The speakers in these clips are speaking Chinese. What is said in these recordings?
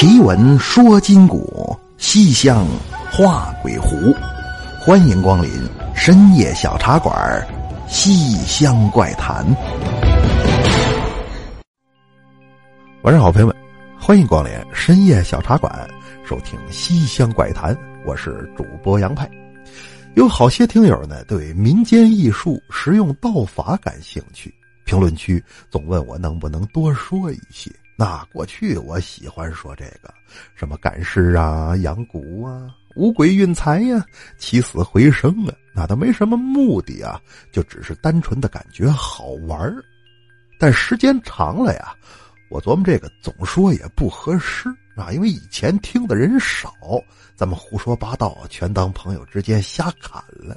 奇闻说金鼓，西厢画鬼狐。欢迎光临深夜小茶馆，《西厢怪谈》。晚上好，朋友们，欢迎光临深夜小茶馆，收听《西厢怪谈》。我是主播杨派。有好些听友呢，对民间艺术、实用道法感兴趣，评论区总问我能不能多说一些。那过去我喜欢说这个，什么赶尸啊、养蛊啊、五鬼运财呀、起死回生啊，那都没什么目的啊，就只是单纯的感觉好玩但时间长了呀，我琢磨这个总说也不合适啊，因为以前听的人少。咱们胡说八道，全当朋友之间瞎侃了。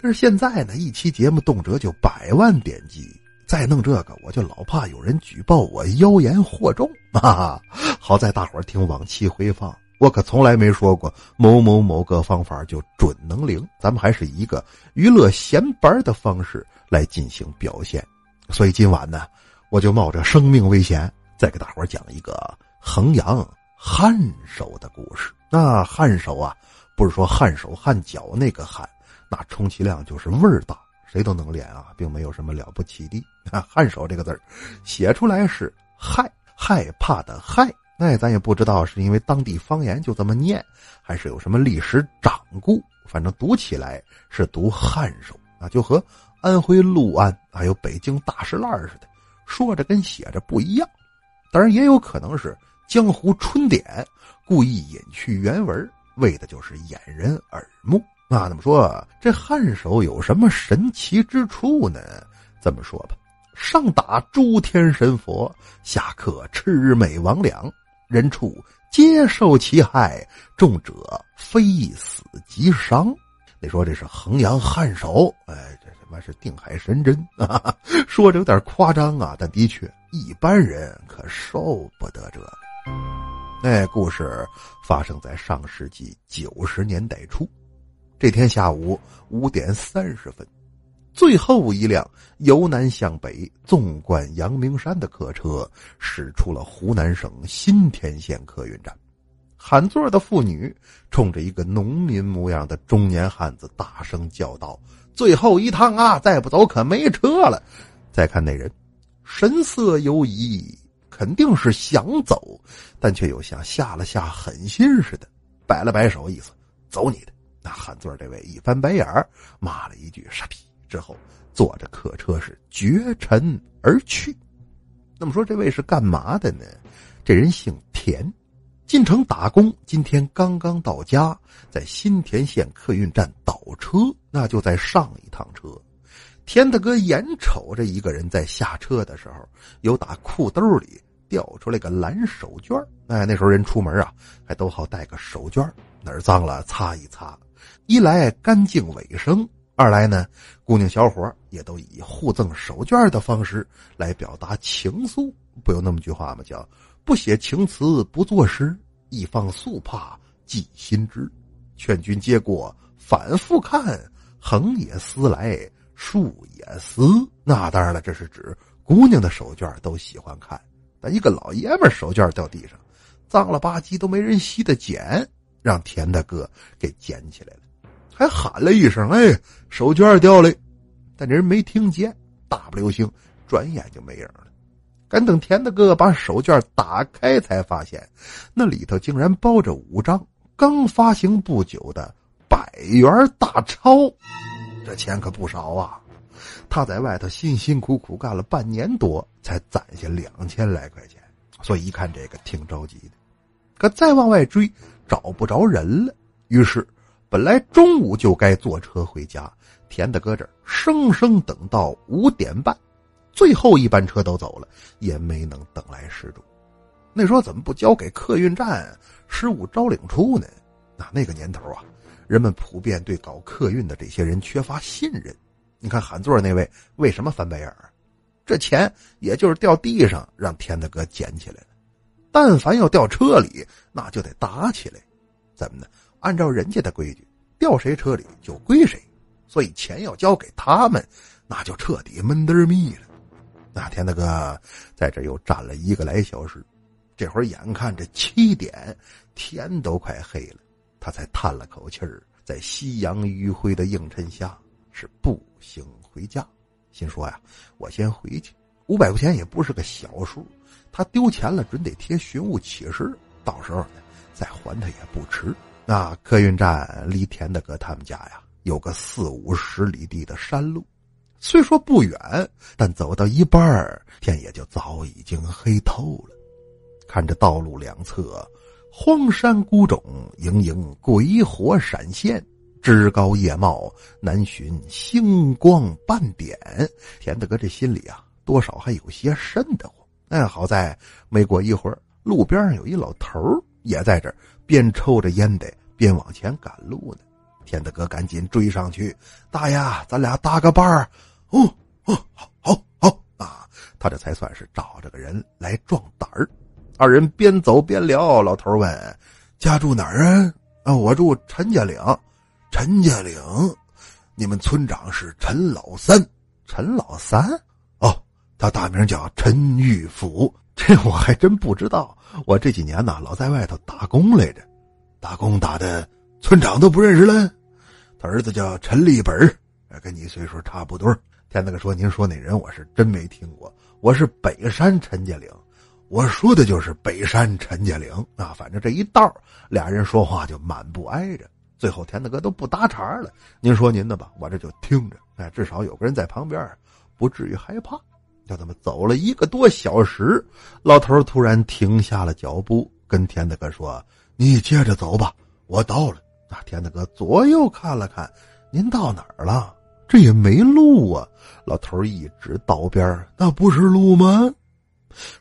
但是现在呢，一期节目动辄就百万点击，再弄这个，我就老怕有人举报我妖言惑众啊！好在大伙儿听往期回放，我可从来没说过某某某个方法就准能灵。咱们还是一个娱乐闲白的方式来进行表现。所以今晚呢，我就冒着生命危险，再给大伙儿讲一个衡阳汉手的故事。那汗手啊，不是说汗手汗脚那个汗，那充其量就是味儿大，谁都能练啊，并没有什么了不起的。啊，汗手这个字儿，写出来是害害怕的害，那咱也不知道是因为当地方言就这么念，还是有什么历史掌故，反正读起来是读汗手啊，就和安徽六安还有北京大石烂似的，说着跟写着不一样。当然也有可能是江湖春典。故意隐去原文，为的就是掩人耳目。那怎么说这汉手有什么神奇之处呢？这么说吧，上打诸天神佛，下克魑魅魍魉，人畜皆受其害，重者非死即伤。你说这是衡阳汉手？哎，这他妈是定海神针啊！说着有点夸张啊，但的确一般人可受不得这。那故事发生在上世纪九十年代初，这天下午五点三十分，最后一辆由南向北纵贯阳明山的客车驶出了湖南省新田县客运站。喊座的妇女冲着一个农民模样的中年汉子大声叫道：“最后一趟啊，再不走可没车了。”再看那人，神色犹疑。肯定是想走，但却又像下了下狠心似的，摆了摆手，意思走你的。那汉座这位一翻白眼儿，骂了一句“傻逼”，之后坐着客车是绝尘而去。那么说这位是干嘛的呢？这人姓田，进城打工，今天刚刚到家，在新田县客运站倒车，那就在上一趟车。田大哥眼瞅着一个人在下车的时候，有打裤兜里。掉出来个蓝手绢哎，那时候人出门啊，还都好带个手绢哪儿脏了擦一擦，一来干净卫生，二来呢，姑娘小伙也都以互赠手绢的方式来表达情愫。不有那么句话吗？叫不写情词不作诗，一方素帕寄心知。劝君接过反复看，横也思来竖也思。那当然了，这是指姑娘的手绢都喜欢看。但一个老爷们手绢掉地上，脏了吧唧都没人稀得捡，让田大哥给捡起来了，还喊了一声：“哎，手绢掉了！”但这人没听见，大不流星，转眼就没影了。赶等田大哥把手绢打开，才发现那里头竟然包着五张刚发行不久的百元大钞，这钱可不少啊！他在外头辛辛苦苦干了半年多，才攒下两千来块钱，所以一看这个挺着急的。可再往外追，找不着人了。于是，本来中午就该坐车回家，田大哥这生生等到五点半，最后一班车都走了，也没能等来失主。那说怎么不交给客运站失物招领处呢？那那个年头啊，人们普遍对搞客运的这些人缺乏信任。你看喊座那位为什么翻白眼儿？这钱也就是掉地上让田大哥捡起来了。但凡要掉车里，那就得打起来。怎么呢？按照人家的规矩，掉谁车里就归谁。所以钱要交给他们，那就彻底闷得儿密了。那天大哥在这又站了一个来小时，这会儿眼看着七点，天都快黑了，他才叹了口气儿，在夕阳余晖的映衬下，是步行回家。心说呀，我先回去，五百块钱也不是个小数，他丢钱了，准得贴寻物启事，到时候呢再还他也不迟。那客运站离田大哥他们家呀，有个四五十里地的山路。虽说不远，但走到一半儿天也就早已经黑透了。看着道路两侧荒山孤冢，盈盈鬼火闪现，枝高叶茂，难寻星光半点。田大哥这心里啊，多少还有些瘆得慌。哎，好在没过一会儿，路边上有一老头也在这边抽着烟的边往前赶路呢。田大哥赶紧追上去：“大爷，咱俩搭个伴儿。”哦哦，好，好，好啊！他这才算是找着个人来壮胆儿。二人边走边聊，老头问：“家住哪儿啊？”“啊，我住陈家岭。”“陈家岭，你们村长是陈老三？”“陈老三？”“，他大名叫陈玉福。”“这我还真不知道。我这几年呢，老在外头打工来着，打工打的村长都不认识了。他儿子叫陈立本跟你岁数差不多。”田大哥说：“您说那人我是真没听过，我是北山陈家岭，我说的就是北山陈家岭啊。反正这一道俩人说话就满不挨着，最后田大哥都不搭茬了。您说您的吧，我这就听着，哎，至少有个人在旁边，不至于害怕。就这么走了一个多小时，老头突然停下了脚步，跟田大哥说：‘你接着走吧，我到了。’那，田大哥左右看了看，您到哪儿了？”这也没路啊！老头一指道边那不是路吗？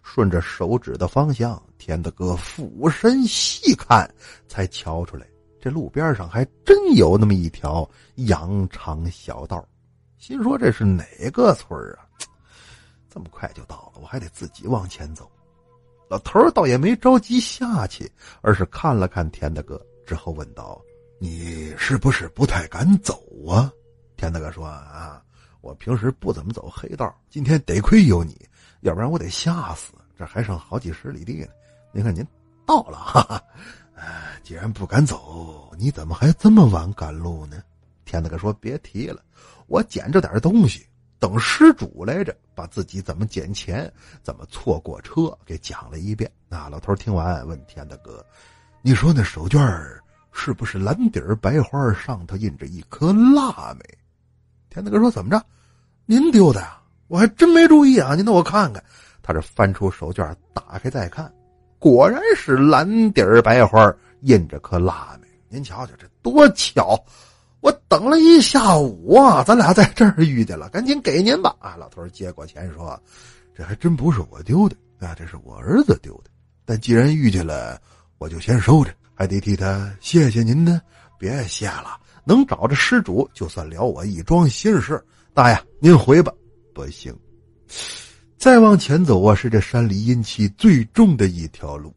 顺着手指的方向，田大哥俯身细看，才瞧出来，这路边上还真有那么一条羊肠小道。心说这是哪个村啊？这么快就到了，我还得自己往前走。老头倒也没着急下去，而是看了看田大哥，之后问道：“你是不是不太敢走啊？”田大哥说：“啊，我平时不怎么走黑道，今天得亏有你，要不然我得吓死。这还剩好几十里地呢。您看您到了，哈哈。既然不敢走，你怎么还这么晚赶路呢？”田大哥说：“别提了，我捡着点东西，等失主来着，把自己怎么捡钱、怎么错过车给讲了一遍。”那老头听完问田大哥：“你说那手绢是不是蓝底儿白花，上头印着一颗腊梅？”田大哥说：“怎么着？您丢的呀？我还真没注意啊！您等我看看。”他这翻出手绢，打开再看，果然是蓝底儿白花，印着颗腊梅。您瞧瞧，这多巧！我等了一下午啊，咱俩在这儿遇见了，赶紧给您吧。啊，老头接过钱说：“这还真不是我丢的啊，这是我儿子丢的。但既然遇见了，我就先收着，还得替他谢谢您呢。别谢了。”能找着失主，就算了我一桩心事。大爷，您回吧。不行，再往前走啊，是这山里阴气最重的一条路，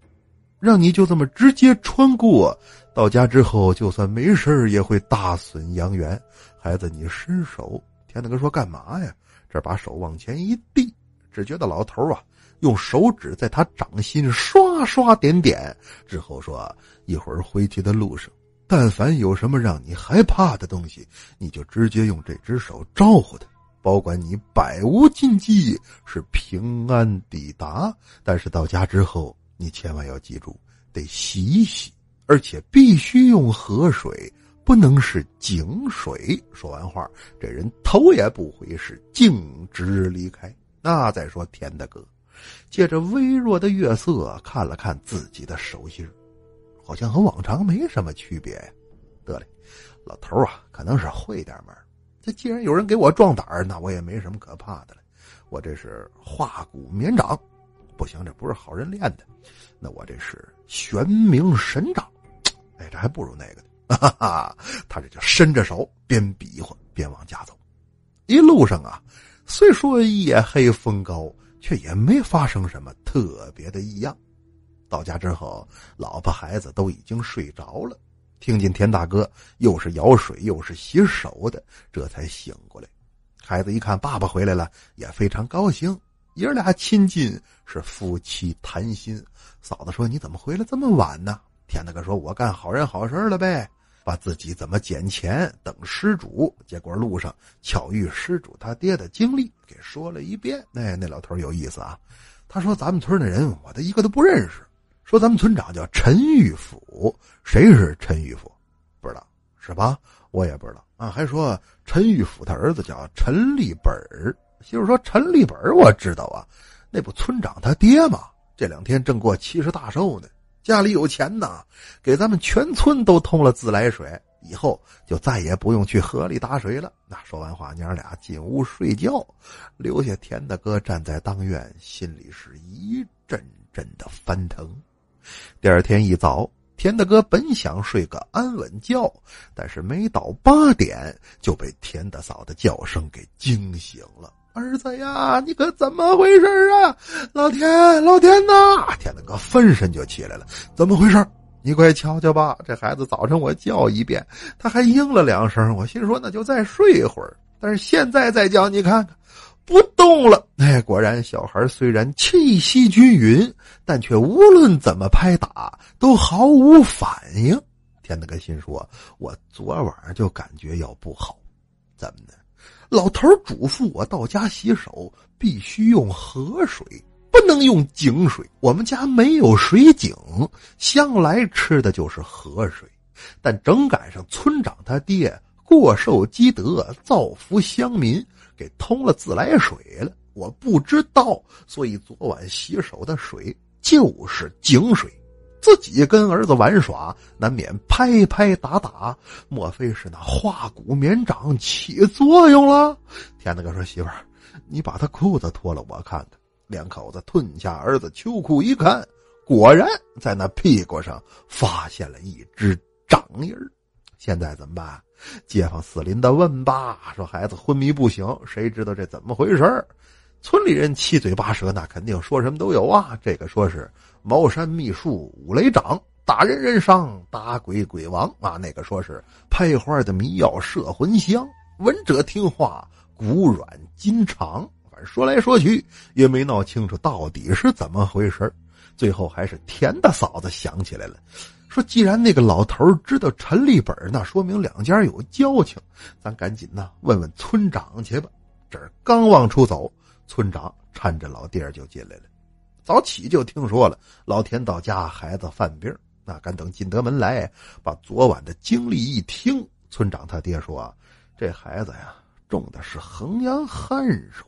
让你就这么直接穿过，到家之后就算没事也会大损阳元。孩子，你伸手。田大哥说：“干嘛呀？”这把手往前一递，只觉得老头啊，用手指在他掌心刷刷点点，之后说：“一会儿回去的路上。”但凡有什么让你害怕的东西，你就直接用这只手招呼他，保管你百无禁忌，是平安抵达。但是到家之后，你千万要记住，得洗洗，而且必须用河水，不能是井水。说完话，这人头也不回，是径直离开。那再说田大哥，借着微弱的月色看了看自己的手心好像和往常没什么区别呀。得嘞，老头啊，可能是会点门。这既然有人给我壮胆儿，那我也没什么可怕的了。我这是化骨绵掌，不行，这不是好人练的。那我这是玄冥神掌，还不如那个呢。哈哈，他这就伸着手，边比划边往家走。一路上啊，虽说夜黑风高，却也没发生什么特别的异样。到家之后，老婆孩子都已经睡着了，听见田大哥又是舀水又是洗手的，这才醒过来。孩子一看爸爸回来了，也非常高兴，爷俩亲近，是夫妻谈心。嫂子说：“你怎么回来这么晚呢？”田大哥说：“我干好人好事了呗，把自己怎么捡钱等失主。结果路上巧遇失主他爹的经历，给说了一遍。哎，那老头有意思啊。他说：咱们村的人，我的一个都不认识。说咱们村长叫陈玉甫，谁是陈玉甫？不知道是吧？我也不知道啊。还说陈玉甫他儿子叫陈立本儿。媳妇说陈立本我知道啊，那不村长他爹吗？这两天正过七十大寿呢。”家里有钱呐，给咱们全村都通了自来水，以后就再也不用去河里打水了。那说完话，娘俩进屋睡觉，留下田大哥站在当院，心里是一阵阵的翻腾。第二天一早，田大哥本想睡个安稳觉，但是没到八点就被田大嫂的叫声给惊醒了。儿子呀，你可怎么回事啊？老天，老天呐！天大哥翻身就起来了，怎么回事？你快瞧瞧吧！这孩子早晨我叫一遍，他还应了两声。我心说那就再睡一会儿，但是现在再叫，你看看不动了。哎，果然小孩虽然气息均匀，但却无论怎么拍打都毫无反应。天大哥心说：我昨晚就感觉要不好，怎么呢？老头嘱咐我到家洗手必须用河水，不能用井水。我们家没有水井，向来吃的就是河水。但正赶上村长他爹过寿积德，造福乡民，给通了自来水了。我不知道，所以昨晚洗手的水就是井水。自己跟儿子玩耍，难免拍拍打打。莫非是那化骨绵掌起作用了？田大哥说：“媳妇儿，你把他裤子脱了，我看看。”两口子褪下儿子秋裤一看，果然在那屁股上发现了一只掌印儿。现在怎么办？街坊四邻的问吧，说孩子昏迷不醒，谁知道这怎么回事村里人七嘴八舌，那肯定说什么都有啊。这个说是。茅山秘术五雷掌，打人人伤，打鬼鬼亡啊！那个说是拍花的迷药摄魂香，闻者听话，骨软筋长。反正说来说去也没闹清楚到底是怎么回事最后还是田大嫂子想起来了，说既然那个老头知道陈立本，那说明两家有交情，咱赶紧呐问问村长去吧。这儿刚往出走，村长搀着老爹就进来了。早起就听说了老田到家，孩子犯病。那敢等进得门来，把昨晚的经历一听，村长他爹说：“这孩子呀，中的是衡阳汗手。”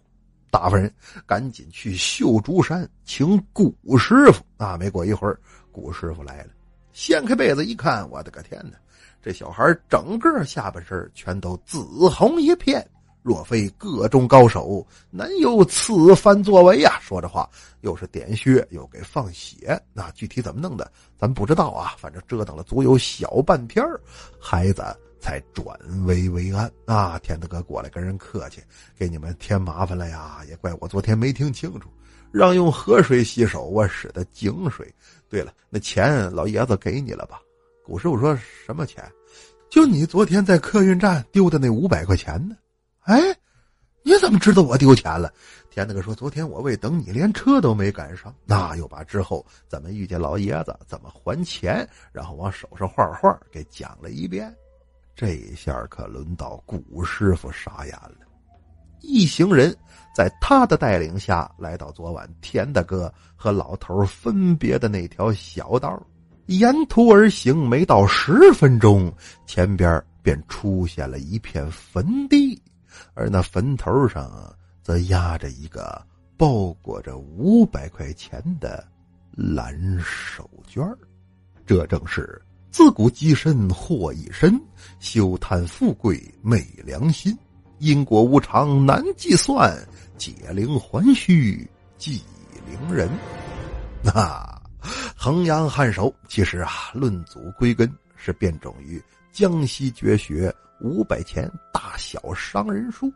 大夫人赶紧去绣竹山请古师傅。啊，没过一会儿，古师傅来了，掀开被子一看，我的个天哪！这小孩整个下半身全都紫红一片。若非各中高手，难有此番作为呀！说着话，又是点穴，又给放血，那具体怎么弄的，咱不知道啊。反正折腾了足有小半天儿孩子才转危为安啊！田大哥过来跟人客气，给你们添麻烦了呀！也怪我昨天没听清楚，让用河水洗手，我使的井水。对了，那钱老爷子给你了吧？古师傅说什么钱？就你昨天在客运站丢的那五百块钱呢？哎，你怎么知道我丢钱了？田大哥说：“昨天我为等你，连车都没赶上。那又把之后怎么遇见老爷子，怎么还钱，然后往手上画画，给讲了一遍。这一下可轮到古师傅傻眼了。一行人在他的带领下来到昨晚田大哥和老头分别的那条小道，沿途而行，没到十分钟，前边便出现了一片坟地。”而那坟头上，则压着一个包裹着五百块钱的蓝手绢这正是自古积身祸一身，休贪富贵昧良心。因果无常难计算，解铃还须系铃人。那衡阳汉手，其实啊，论祖归根，是变种于江西绝学。五百钱大小伤人书，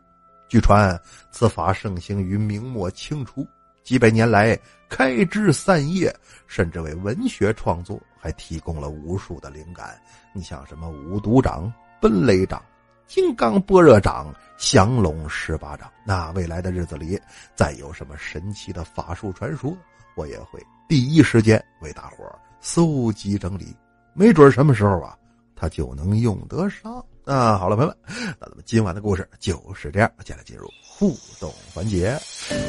据传此法盛行于明末清初，几百年来开枝散叶，甚至为文学创作还提供了无数的灵感。你像什么五毒掌、奔雷掌、金刚般若掌，降龙十八掌。那未来的日子里，再有什么神奇的法术传说，我也会第一时间为大伙搜集整理。没准什么时候啊，他就能用得上。啊，好了，朋友们，那咱们今晚的故事就是这样。接下来进入互动环节。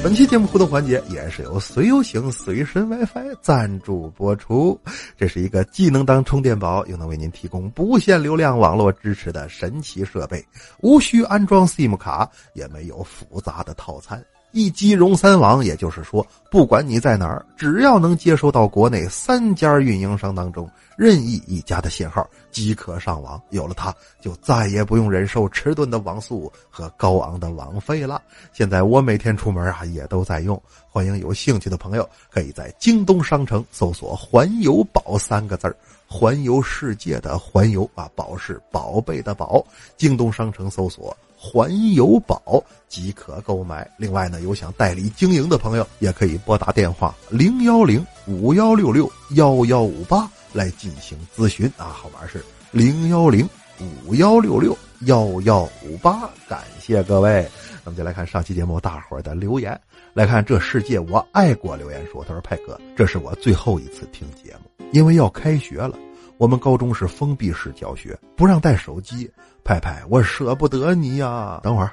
本期节目互动环节依然是由随游行随身 WiFi 赞助播出。这是一个既能当充电宝，又能为您提供不限流量网络支持的神奇设备。无需安装 SIM 卡，也没有复杂的套餐。一机融三网，也就是说，不管你在哪儿，只要能接收到国内三家运营商当中任意一家的信号，即可上网。有了它，就再也不用忍受迟钝的网速和高昂的网费了。现在我每天出门啊，也都在用。欢迎有兴趣的朋友，可以在京东商城搜索“环游宝”三个字儿，环游世界的环游啊，宝是宝贝的宝。京东商城搜索。环游宝即可购买。另外呢，有想代理经营的朋友，也可以拨打电话零幺零五幺六六幺幺五八来进行咨询啊。号码是零幺零五幺六六幺幺五八。感谢各位。那么就来看上期节目大伙儿的留言。来看这世界我爱过留言说，他说派哥，这是我最后一次听节目，因为要开学了。我们高中是封闭式教学，不让带手机。派派，我舍不得你呀！等会儿，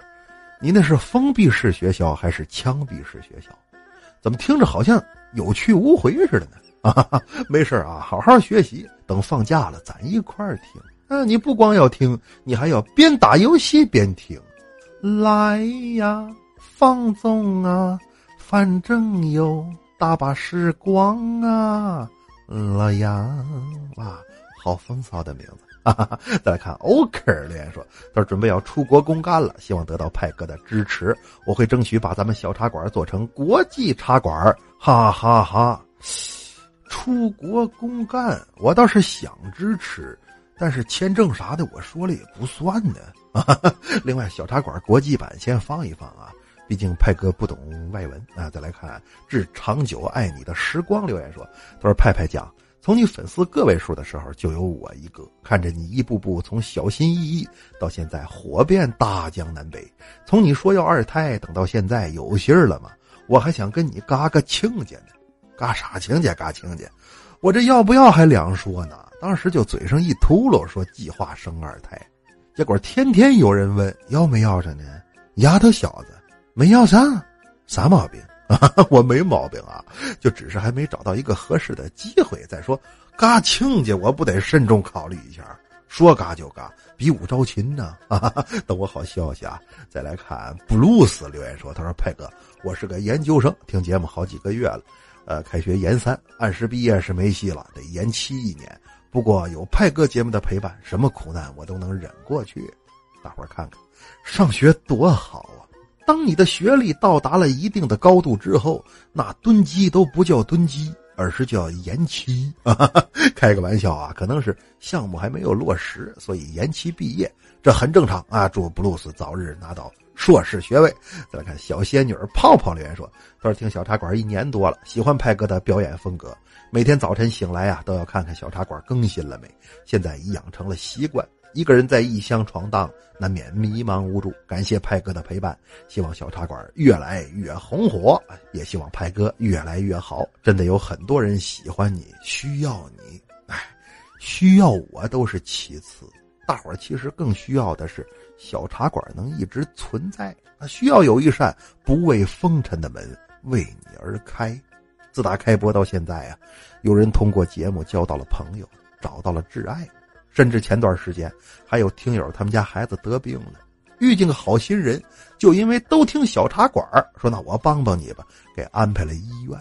你那是封闭式学校还是枪毙式学校？怎么听着好像有去无回似的呢？啊，没事啊，好好学习，等放假了咱一块儿听。啊，你不光要听，你还要边打游戏边听。来呀，放纵啊，反正有大把时光啊！老杨，哇，好风骚的名字。哈哈哈，再来看 OK 留言说，他说准备要出国公干了，希望得到派哥的支持，我会争取把咱们小茶馆做成国际茶馆，哈哈哈。出国公干，我倒是想支持，但是签证啥的，我说了也不算呢。另外，小茶馆国际版先放一放啊，毕竟派哥不懂外文啊。再来看致长久爱你的时光留言说，他说派派讲。从你粉丝个位数的时候，就有我一个看着你一步步从小心翼翼到现在火遍大江南北。从你说要二胎，等到现在有信儿了吗？我还想跟你嘎个亲家呢，嘎啥亲家？嘎亲家？我这要不要还两说呢？当时就嘴上一秃噜说计划生二胎，结果天天有人问要没要着呢。丫头小子没要上，啥毛病？我没毛病啊，就只是还没找到一个合适的机会。再说，嘎亲家，我不得慎重考虑一下。说嘎就嘎，比武招亲呢。等我好消息啊！再来看布鲁斯留言说：“他说派哥，我是个研究生，听节目好几个月了。呃，开学研三，按时毕业是没戏了，得延期一年。不过有派哥节目的陪伴，什么苦难我都能忍过去。大伙看看，上学多好啊！”当你的学历到达了一定的高度之后，那蹲机都不叫蹲机，而是叫延期。开个玩笑啊，可能是项目还没有落实，所以延期毕业，这很正常啊。祝布鲁斯早日拿到硕士学位。再来看小仙女泡泡留言说：“他说听小茶馆一年多了，喜欢派哥的表演风格，每天早晨醒来啊，都要看看小茶馆更新了没。现在已养成了习惯。”一个人在异乡闯荡，难免迷茫无助。感谢派哥的陪伴，希望小茶馆越来越红火，也希望派哥越来越好。真的有很多人喜欢你，需要你。哎，需要我都是其次，大伙儿其实更需要的是小茶馆能一直存在。啊，需要有一扇不畏风尘的门为你而开。自打开播到现在啊，有人通过节目交到了朋友，找到了挚爱。甚至前段时间还有听友他们家孩子得病了，遇见个好心人，就因为都听小茶馆说那我帮帮你吧，给安排了医院。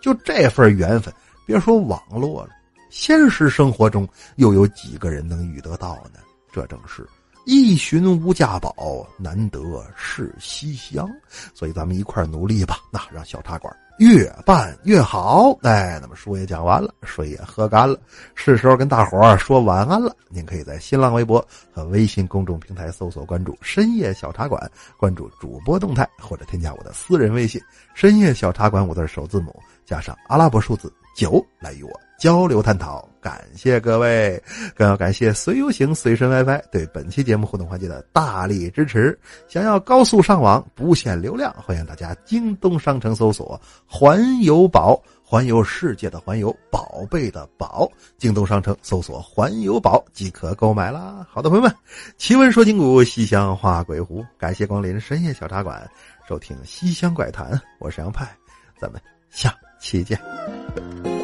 就这份缘分，别说网络了，现实生活中又有几个人能遇得到呢？这正是一寻无价宝，难得是西厢。所以咱们一块努力吧，那让小茶馆。越办越好，哎，那么书也讲完了，水也喝干了，是时候跟大伙儿说晚安了。您可以在新浪微博和微信公众平台搜索关注“深夜小茶馆”，关注主播动态，或者添加我的私人微信“深夜小茶馆”五字首字母加上阿拉伯数字九来与我交流探讨。感谢各位，更要感谢随游行随身 WiFi 对本期节目互动环节的大力支持。想要高速上网不限流量，欢迎大家京东商城搜索“环游宝”，环游世界的环游，宝贝的宝。京东商城搜索“环游宝”即可购买啦。好的，朋友们，奇闻说今古，西厢画鬼狐，感谢光临深夜小茶馆，收听西厢怪谈，我是杨派，咱们下期见。